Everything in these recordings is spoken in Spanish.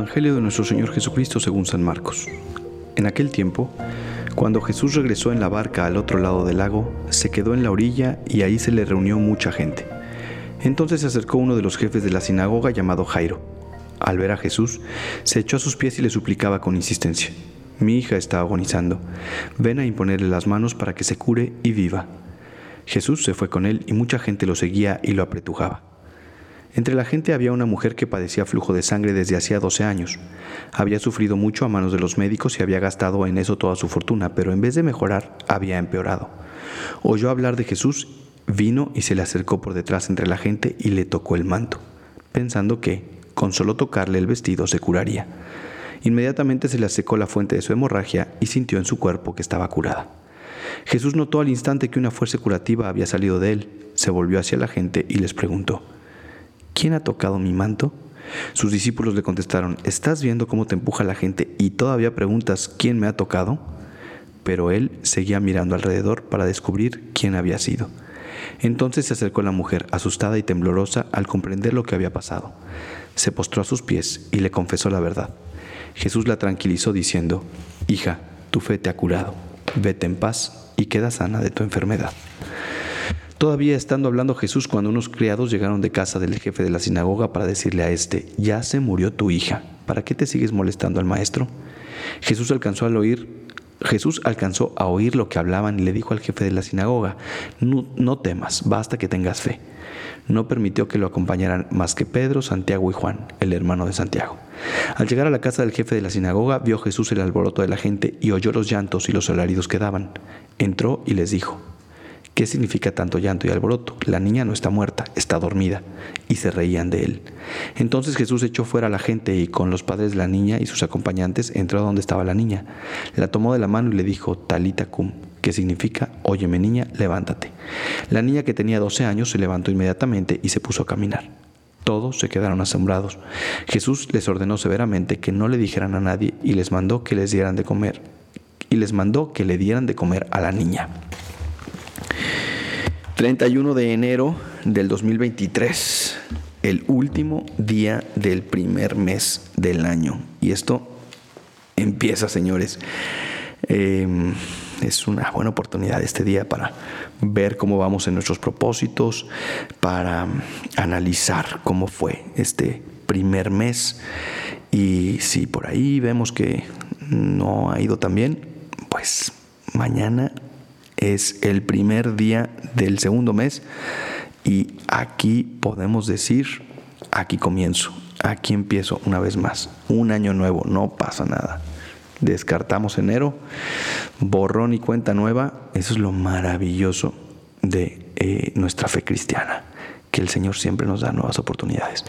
Evangelio de nuestro Señor Jesucristo según San Marcos. En aquel tiempo, cuando Jesús regresó en la barca al otro lado del lago, se quedó en la orilla y ahí se le reunió mucha gente. Entonces se acercó uno de los jefes de la sinagoga llamado Jairo. Al ver a Jesús, se echó a sus pies y le suplicaba con insistencia, Mi hija está agonizando, ven a imponerle las manos para que se cure y viva. Jesús se fue con él y mucha gente lo seguía y lo apretujaba. Entre la gente había una mujer que padecía flujo de sangre desde hacía 12 años. Había sufrido mucho a manos de los médicos y había gastado en eso toda su fortuna, pero en vez de mejorar, había empeorado. Oyó hablar de Jesús, vino y se le acercó por detrás entre la gente y le tocó el manto, pensando que, con solo tocarle el vestido, se curaría. Inmediatamente se le secó la fuente de su hemorragia y sintió en su cuerpo que estaba curada. Jesús notó al instante que una fuerza curativa había salido de él, se volvió hacia la gente y les preguntó, ¿quién ha tocado mi manto? Sus discípulos le contestaron, ¿estás viendo cómo te empuja la gente y todavía preguntas quién me ha tocado? Pero él seguía mirando alrededor para descubrir quién había sido. Entonces se acercó la mujer, asustada y temblorosa al comprender lo que había pasado. Se postró a sus pies y le confesó la verdad. Jesús la tranquilizó diciendo, Hija, tu fe te ha curado, vete en paz y queda sana de tu enfermedad. Todavía estando hablando Jesús cuando unos criados llegaron de casa del jefe de la sinagoga para decirle a este, ya se murió tu hija, ¿para qué te sigues molestando al maestro? Jesús alcanzó a oír, Jesús alcanzó a oír lo que hablaban y le dijo al jefe de la sinagoga, no, no temas, basta que tengas fe. No permitió que lo acompañaran más que Pedro, Santiago y Juan, el hermano de Santiago. Al llegar a la casa del jefe de la sinagoga, vio Jesús el alboroto de la gente y oyó los llantos y los alaridos que daban. Entró y les dijo, ¿Qué significa tanto llanto y alboroto? La niña no está muerta, está dormida. Y se reían de él. Entonces Jesús echó fuera a la gente y con los padres de la niña y sus acompañantes entró donde estaba la niña. La tomó de la mano y le dijo, Talita cum, que significa, óyeme niña, levántate. La niña que tenía 12 años se levantó inmediatamente y se puso a caminar. Todos se quedaron asombrados. Jesús les ordenó severamente que no le dijeran a nadie y les mandó que les dieran de comer. Y les mandó que le dieran de comer a la niña. 31 de enero del 2023, el último día del primer mes del año. Y esto empieza, señores. Em, es una buena oportunidad este día para ver cómo vamos en nuestros propósitos, para analizar cómo fue este primer mes. Y si por ahí vemos que no ha ido tan bien, pues mañana es el primer día del segundo mes y aquí podemos decir, aquí comienzo, aquí empiezo una vez más, un año nuevo, no pasa nada. Descartamos enero, borrón y cuenta nueva, eso es lo maravilloso de eh, nuestra fe cristiana, que el Señor siempre nos da nuevas oportunidades.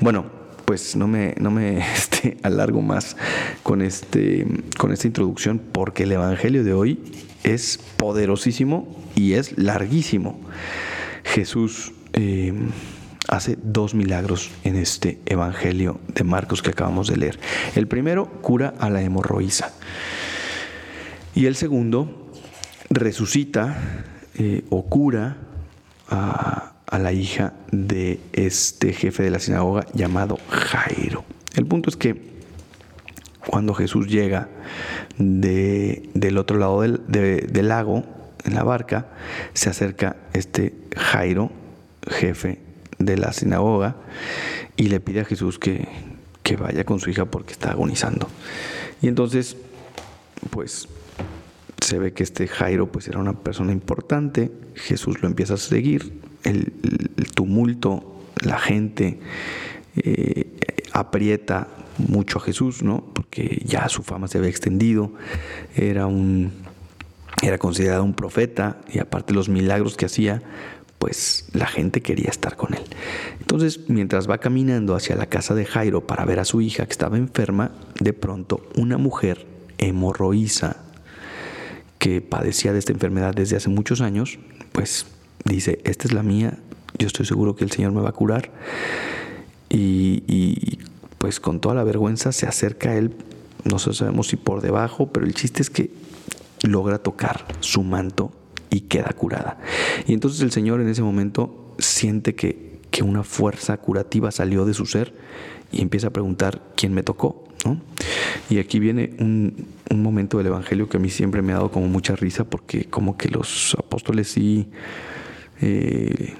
Bueno, pues no me, no me este, alargo más con, este, con esta introducción porque el Evangelio de hoy es poderosísimo y es larguísimo. Jesús eh, hace dos milagros en este Evangelio de Marcos que acabamos de leer. El primero cura a la hemorroísa y el segundo resucita eh, o cura a, a la hija de este jefe de la sinagoga llamado Jairo. El punto es que cuando Jesús llega del otro lado del, lago, en la barca, se acerca este Jairo, jefe de la sinagoga, y le pide a Jesús que, vaya con su hija porque está agonizando. Y entonces, pues se ve que este Jairo pues era una persona importante, Jesús lo empieza a seguir, el, tumulto, la gente eh, aprieta mucho a Jesús, ¿no? Porque ya su fama se había extendido, era un era considerado un profeta y aparte los milagros que hacía, pues la gente quería estar con él. Entonces, mientras va caminando hacia la casa de Jairo para ver a su hija que estaba enferma, de pronto una mujer hemorroísa que padecía de esta enfermedad desde hace muchos años, pues dice, esta es la mía, yo estoy seguro que el Señor me va a curar. Y, pues con toda la vergüenza se acerca a él, no sabemos si por debajo, pero el chiste es que logra tocar su manto y queda curada. Y entonces el Señor en ese momento siente que, que una fuerza curativa salió de su ser y empieza a preguntar quién me tocó. Y aquí viene un, momento del Evangelio que a mí siempre me ha dado como mucha risa porque como que los apóstoles sí eh,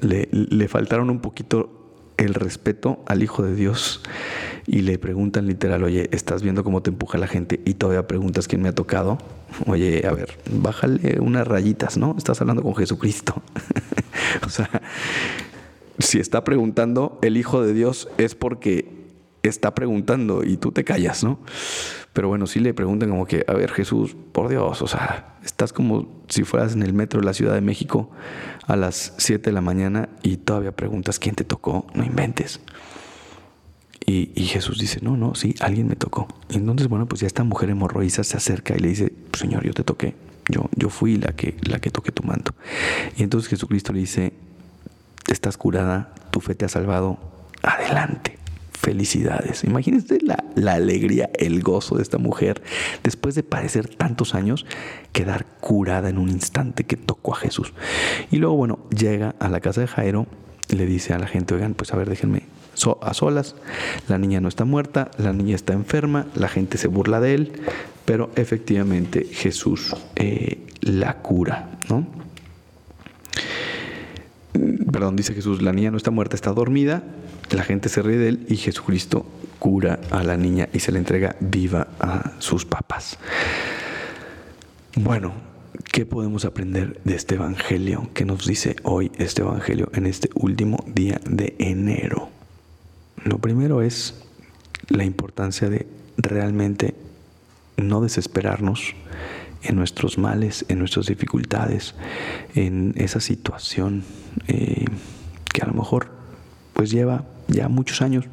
le, faltaron un poquito el respeto al Hijo de Dios y le preguntan literal, oye, estás viendo cómo te empuja la gente y todavía preguntas quién me ha tocado. Oye, a ver, bájale unas rayitas, ¿no? Estás hablando con Jesucristo. o sea, si está preguntando el Hijo de Dios es porque está preguntando y tú te callas, ¿no? Pero bueno, sí le preguntan como que, a ver Jesús, por Dios, o sea, estás como si fueras en el metro de la Ciudad de México a las 7 de la mañana y todavía preguntas quién te tocó, no inventes. Y, Jesús dice, no, no, sí, alguien me tocó. Y entonces, bueno, pues ya esta mujer hemorroísa se acerca y le dice, Señor, yo te toqué, yo, yo fui la que, la que toqué tu manto. Y entonces Jesucristo le dice, estás curada, tu fe te ha salvado, adelante felicidades. Imagínense la, alegría, el gozo de esta mujer después de padecer tantos años, quedar curada en un instante que tocó a Jesús. Y luego, bueno, llega a la casa de Jairo y le dice a la gente, oigan, pues a ver, déjenme a solas, la niña no está muerta, la niña está enferma, la gente se burla de él, pero efectivamente Jesús eh, la cura, ¿no? Perdón, dice Jesús, la niña no está muerta, está dormida, la gente se ríe de él y Jesucristo cura a la niña y se la entrega viva a sus papás. Bueno, ¿qué podemos aprender de este Evangelio? ¿Qué nos dice hoy este Evangelio en este último día de enero? Lo primero es la importancia de realmente no desesperarnos en nuestros males, en nuestras dificultades, en esa situación eh, que a lo mejor pues lleva ya muchos años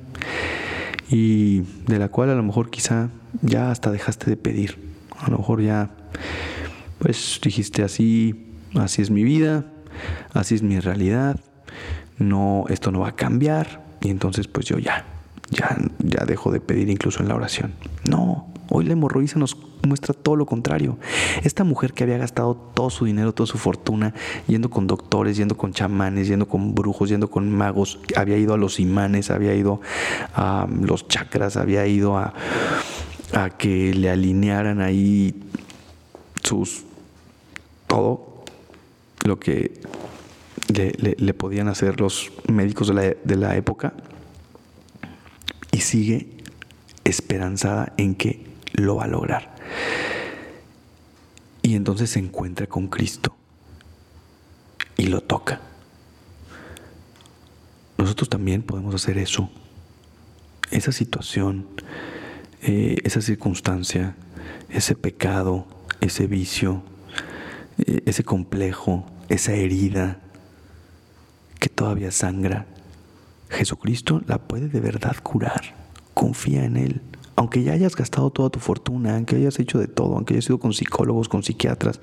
y de la cual a lo mejor quizá ya hasta dejaste de pedir. A lo mejor ya pues dijiste así, así es mi vida, así es mi realidad, no esto no va a cambiar y entonces pues yo ya ya ya dejo de pedir incluso en la oración. No, hoy la hemorroísa nos muestra todo lo contrario. Esta mujer que había gastado todo su dinero, toda su fortuna, yendo con doctores, yendo con chamanes, yendo con brujos, yendo con magos, había ido a los imanes, había ido a los chakras, había ido a, a que le alinearan ahí sus todo lo que le, podían hacer los médicos de la, de la época y sigue esperanzada en que lo va a lograr. Y entonces se encuentra con Cristo y lo toca. Nosotros también podemos hacer eso. Esa situación, eh, esa circunstancia, ese pecado, ese vicio, eh, ese complejo, esa herida que todavía sangra, Jesucristo la puede de verdad curar. Confía en Él aunque ya hayas gastado toda tu fortuna, aunque hayas hecho de todo, aunque hayas ido con psicólogos, con psiquiatras,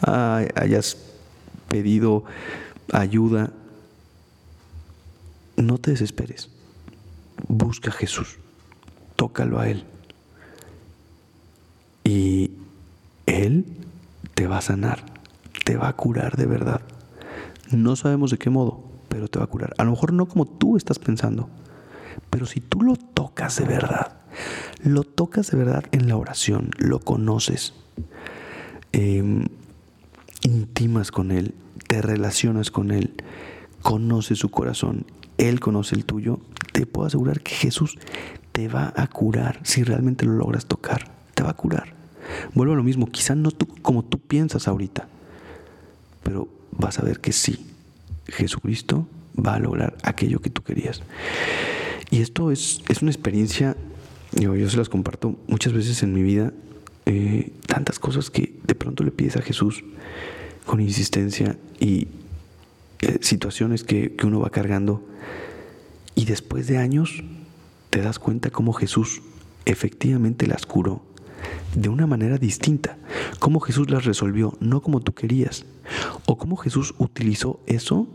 hayas pedido ayuda, no te desesperes. Busca a Jesús, tócalo a Él. Y Él te va a sanar, te va a curar de verdad. No sabemos de qué modo, pero te va a curar. A lo mejor no como tú estás pensando, pero si tú lo tocas de verdad, lo tocas de verdad en la oración, lo conoces, em, intimas con Él, te relacionas con Él, conoces su corazón, Él conoce el tuyo, te puedo asegurar que Jesús te va a curar si realmente lo logras tocar, te va a curar. Vuelvo a lo mismo, quizá no tú, como tú piensas ahorita, pero vas a ver que sí, Jesucristo va a lograr aquello que tú querías. Y esto es, es una experiencia yo, yo se las comparto muchas veces en mi vida, eh, tantas cosas que de pronto le pides a Jesús con insistencia y eh, situaciones que, que uno va cargando. Y después de años te das cuenta cómo Jesús efectivamente las curó de una manera distinta, cómo Jesús las resolvió, no como tú querías, o cómo Jesús utilizó eso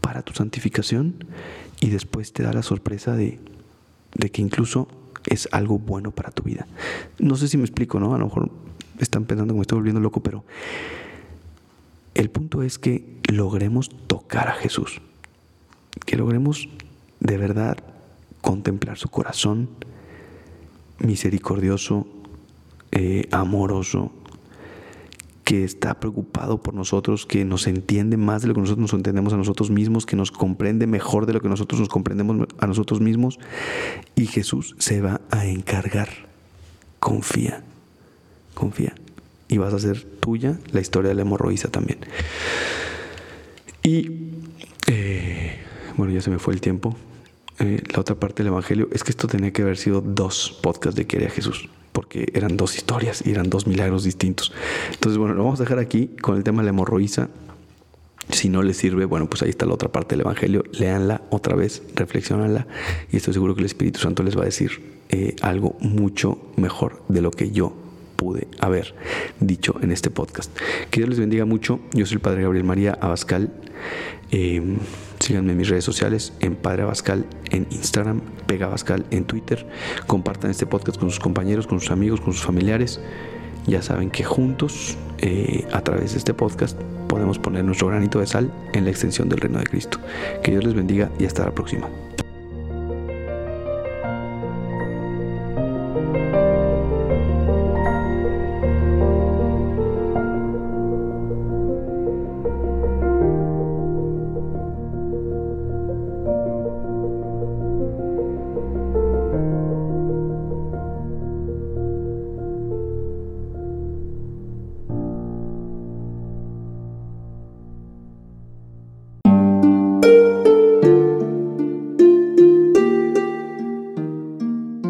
para tu santificación y después te da la sorpresa de, de que incluso es algo bueno para tu vida. No sé si me explico, ¿no? A lo mejor están pensando que me estoy volviendo loco, pero el punto es que logremos tocar a Jesús. que logremos de verdad contemplar su corazón misericordioso, eh, amoroso, que está preocupado por nosotros, que nos entiende más de lo que nosotros nos entendemos a nosotros mismos, que nos comprende mejor de lo que nosotros nos comprendemos a nosotros mismos. Y Jesús se va a encargar. Confía, confía. Y vas a hacer tuya la historia de la hemorroísa también. Y eh, bueno, ya se me fue el tiempo. Eh, la otra parte del Evangelio es que esto tenía que haber sido dos podcasts de que Jesús, porque eran dos historias y eran dos milagros distintos. Entonces, bueno, lo vamos a dejar aquí con el tema de la hemorroísa. Si no les sirve, bueno, pues ahí está la otra parte del Evangelio. Léanla otra vez, reflexionanla y estoy seguro que el Espíritu Santo les va a decir eh, algo mucho mejor de lo que yo pude haber dicho en este podcast. Que Dios les bendiga mucho. Yo soy el Padre Gabriel María Abascal. Eh, síganme en mis redes sociales, en Padre Abascal en Instagram, Pega Abascal en Twitter. Compartan este podcast con sus compañeros, con sus amigos, con sus familiares. Ya saben que juntos, eh, a través de este podcast, podemos poner nuestro granito de sal en la extensión del reino de Cristo. Que Dios les bendiga y hasta la próxima.